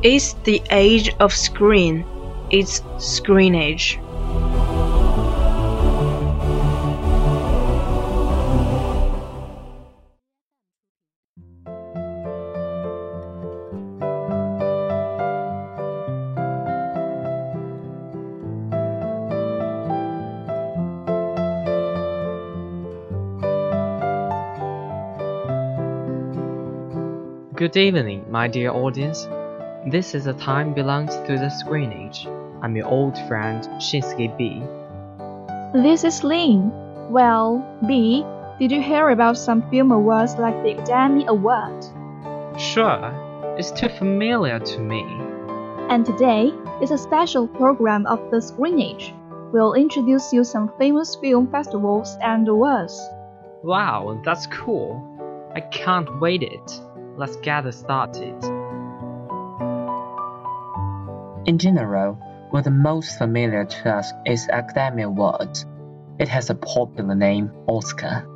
It's the age of screen. It's screen age. Good evening, my dear audience. This is a time belongs to the screen age. I'm your old friend Shinsky B. This is Lin. Well, B, did you hear about some film awards like the Academy Award? Sure, it's too familiar to me. And today is a special program of the Screen Age. We'll introduce you some famous film festivals and awards. Wow, that's cool. I can't wait it. Let's get started. In general, what the most familiar to us is Academy Awards. It has a popular name, Oscar.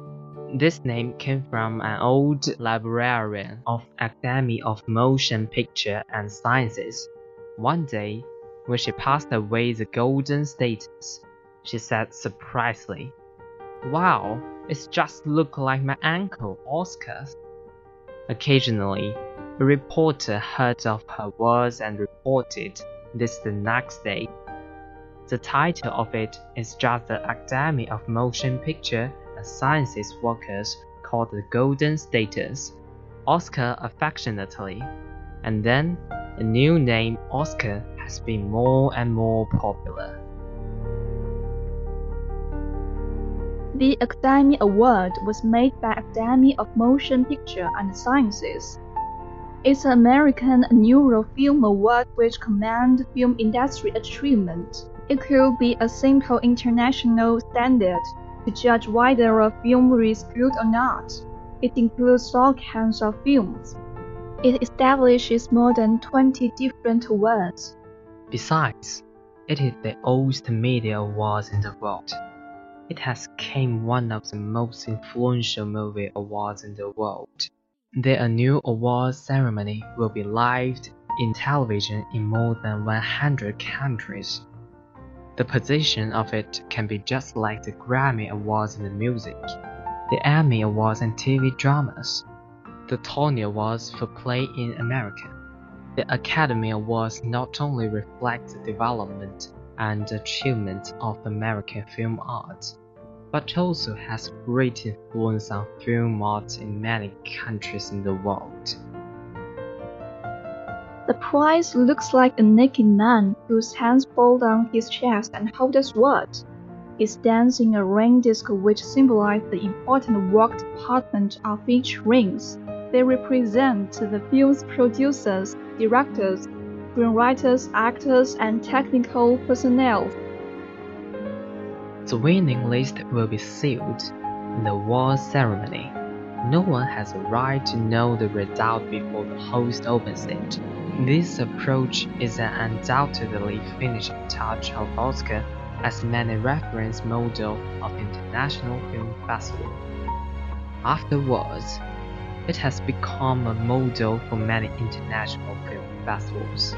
This name came from an old librarian of Academy of Motion Picture and Sciences. One day, when she passed away the golden status, she said surprisingly, Wow, it just look like my uncle Oscar. Occasionally, a reporter heard of her words and reported this the next day. The title of it is just the Academy of Motion Picture and Sciences workers called the Golden Status, Oscar affectionately, and then the new name Oscar has been more and more popular. The Academy Award was made by Academy of Motion Picture and Sciences. It's an American annual film award which commands film industry achievement. It could be a simple international standard to judge whether a film is good or not. It includes all kinds of films. It establishes more than 20 different awards. Besides, it is the oldest media awards in the world. It has become one of the most influential movie awards in the world. The annual awards ceremony will be live in television in more than 100 countries. The position of it can be just like the Grammy Awards in the music, the Emmy Awards in TV dramas, the Tony Awards for play in America. The Academy Awards not only reflect the development and achievement of American film art, but also has great influence on film art in many countries in the world. The prize looks like a naked man whose hands fold on his chest and hold a sword. It stands in a ring disc which symbolize the important work department of each rings. They represent the film's producers, directors, screenwriters, actors, and technical personnel. The winning list will be sealed in the award ceremony. No one has a right to know the result before the host opens it. This approach is an undoubtedly finishing touch of Oscar as many reference model of international film festival. Afterwards, it has become a model for many international film festivals.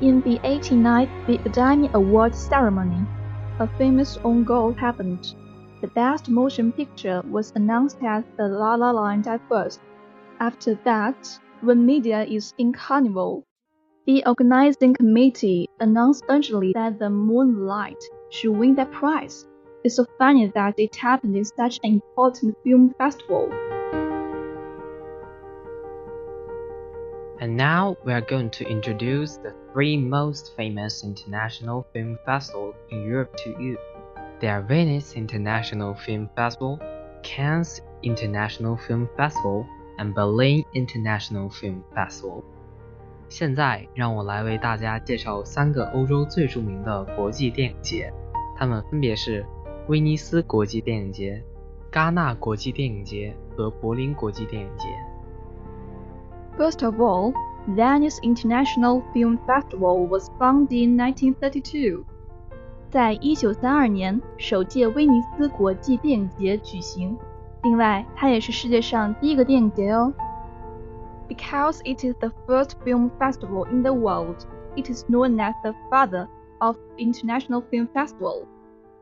In the 89th Academy Awards ceremony, a famous own goal happened. The Best Motion Picture was announced as The La La Land at first. After that, when media is in carnival, the organizing committee announced urgently that The Moonlight should win that prize. It's so funny that it happened in such an important film festival. And now we are going to introduce the three most famous international film festivals in Europe to you. They are Venice International Film Festival, Cannes International Film Festival, and Berlin International Film Festival. 现在让我来为大家介绍三个欧洲最着名的国际电影节，它们分别是威尼斯国际电影节、戛纳国际电影节和柏林国际电影节。 First of all, Venice International Film Festival was founded in 1932. 在一九三二年，首届威尼斯国际电影节举行。另外，它也是世界上第一个电影节哦。Because it is the first film festival in the world, it is known as the father of international film festival.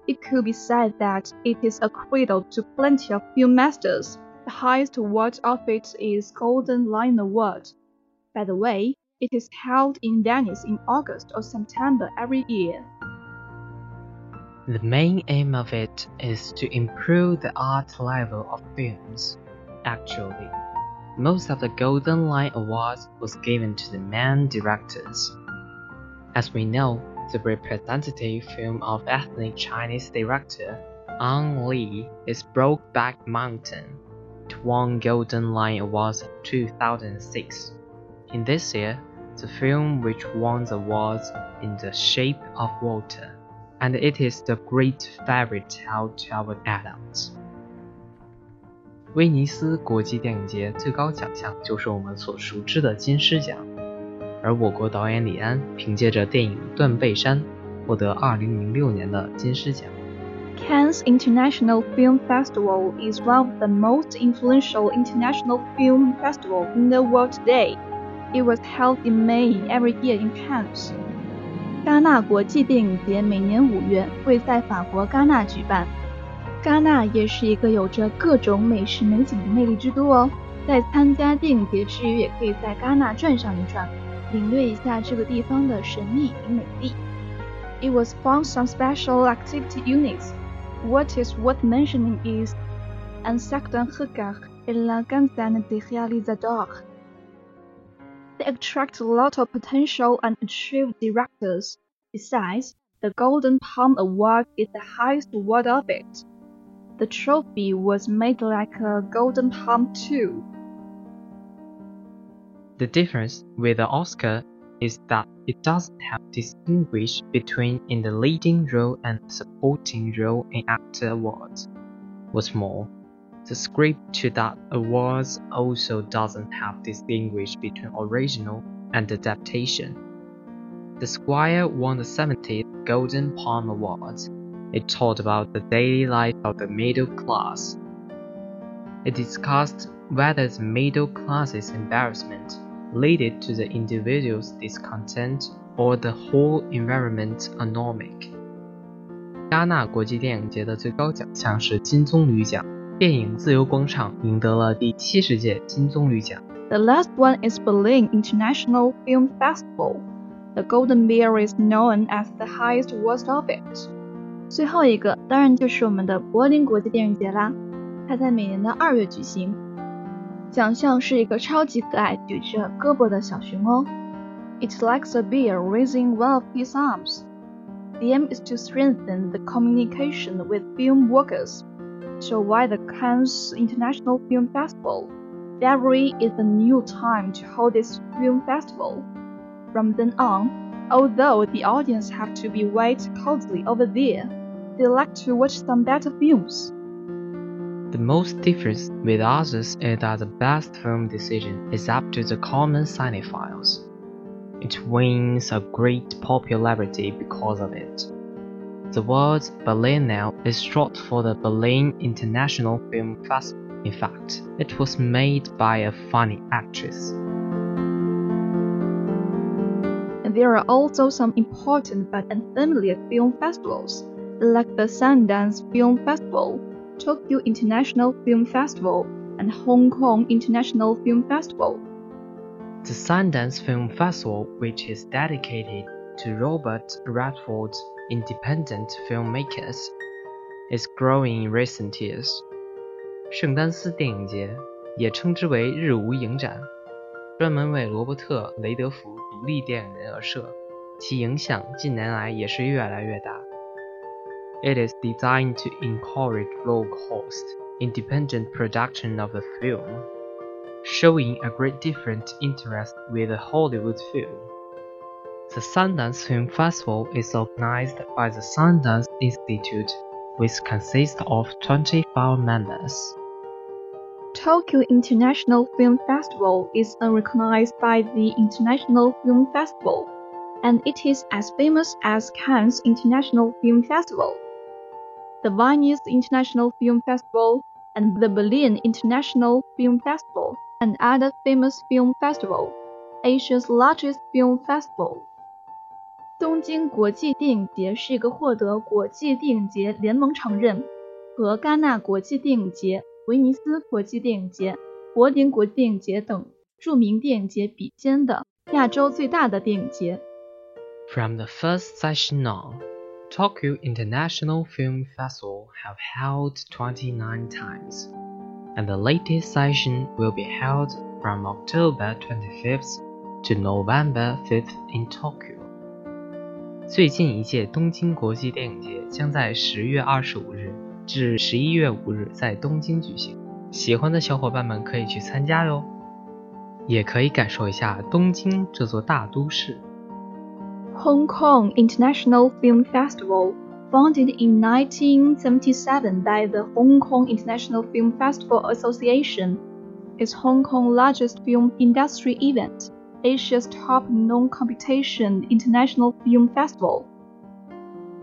It could be said that it is a cradle to plenty of film masters. Highest award of it is Golden Lion Award. By the way, it is held in Venice in August or September every year. The main aim of it is to improve the art level of films. Actually, most of the Golden Lion Awards was given to the main directors. As we know, the representative film of ethnic Chinese director Ang Lee is Brokeback Mountain. It won Golden Lion Awards in 2006. In this year, the film which won the awards in The Shape of Water and it is the great fairy tale to our adults. 威尼斯国际电影节最高奖项就是我们所熟知的金狮奖，而我国导演李安凭借着电影《断背山》获得2006年的金狮奖。 Cannes International Film Festival is one of the most influential international film festivals in the world today. It was held in May every year in Cannes. 戛纳国际电影节每年五月会在法国戛纳举办。戛纳也是一个有着各种美食美景的魅力之都哦。在参加电影节之余，也可以在戛纳转上一转，领略一下这个地方的神秘与美丽。It was found some special activity units. what is worth mentioning is certain regard et la quinzaine des réalisateurs. They attract a lot of potential and achieved directors. Besides, the Golden Palm Award is the highest award of it. The trophy was made like a Golden Palm too. The difference with the Oscar is that it doesn't have distinguish between in the leading role and supporting role in actor awards. What's more, the script to that awards also doesn't have distinguish between original and adaptation. The Square won the 70th Golden Palm Awards. It taught about the daily life of the middle class. It discussed whether the middle class's embarrassment led to the individual's discontent or the whole environment anomic. 戛纳国际电影节的最高奖项是金棕榈奖，电影《自由广场》赢得了第七十届金棕榈奖。The last one is Berlin International Film Festival. The Golden Bear is known as the highest award of it. 最后一个当然就是我们的柏林国际电影节啦，它在每年的二月举行。 奖项是一个超级可爱举着胳膊的小熊哦。It likes a bear raising one of his arms. The aim is to strengthen the communication with film workers. So why the Cannes International Film Festival? February is the new time to hold this film festival. From then on, although the audience have to be wait coldly over there, they like to watch some better films. The most difference with others is that the best film decision is up to the common cinephiles. It wins a great popularity because of it. The word Berlinale is short for the Berlin International Film Festival. In fact, it was made by a funny actress. And there are also some important but unfamiliar film festivals, like the Sundance Film Festival, Tokyo International Film Festival, and Hong Kong International Film Festival. The Sundance Film Festival, which is dedicated to Robert Redford's independent filmmakers, is growing in recent years. 圣丹斯电影节也称之为日无影展，专门为罗伯特·雷德福独立电影人而设，其影响近年来也是越来越大。 It is designed to encourage low-cost, independent production of the film, showing a great different interest with the Hollywood film. The Sundance Film Festival is organized by the Sundance Institute, which consists of 25 members. Tokyo International Film Festival is recognized by the International Film Festival, and it is as famous as Cannes International Film Festival the Venice International Film Festival, and the Berlin International Film Festival, and other famous film festival, Asia's largest film festival. 东京国际电影节是一个获得国际电影节联盟承认和戛纳国际电影节、威尼斯国际电影节、柏林国际电影节等着名电影节比肩的亚洲最大的电影节。From the first session on. Tokyo International Film Festival have held 29 times, and the latest session will be held from October 25th to November 5th in Tokyo. 最近一届东京国际电影节将在十月二十五日至十一月五日在东京举行，喜欢的小伙伴们可以去参加哟，也可以感受一下东京这座大都市。 Hong Kong International Film Festival, founded in 1977 by the Hong Kong International Film Festival Association, is Hong Kong's largest film industry event, Asia's top non-competition international film festival.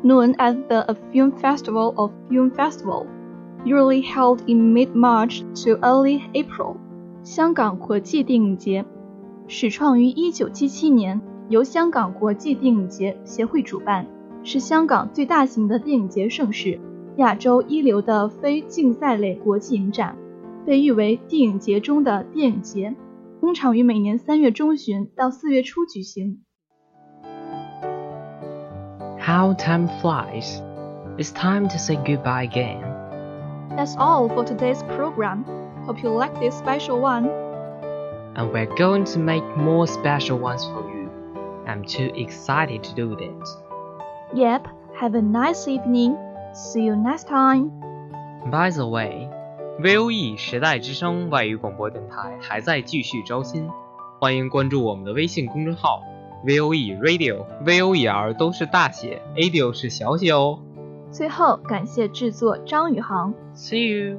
Known as the Film Festival of Film Festival, usually held in mid-March to early April. 香港国际电影节始创于1977年。 由香港国际电影节协会主办，是香港最大型的电影节盛事，亚洲一流的非竞赛类国际影展，被誉为电影节中的电影节。通常于每年三月中旬到四月初举行。How time flies! It's time to say goodbye again. That's all for today's program. Hope you like this special one. And we're going to make more special ones for you. I'm too excited to do that. Yep, have a nice evening. See you next time. By the way, VOE 时代之声外语广播电台还在继续招新，欢迎关注我们的微信公众号 VOE Radio，VOER 都是大写，ADIO 是小写哦。最后，感谢制作张宇航。See you.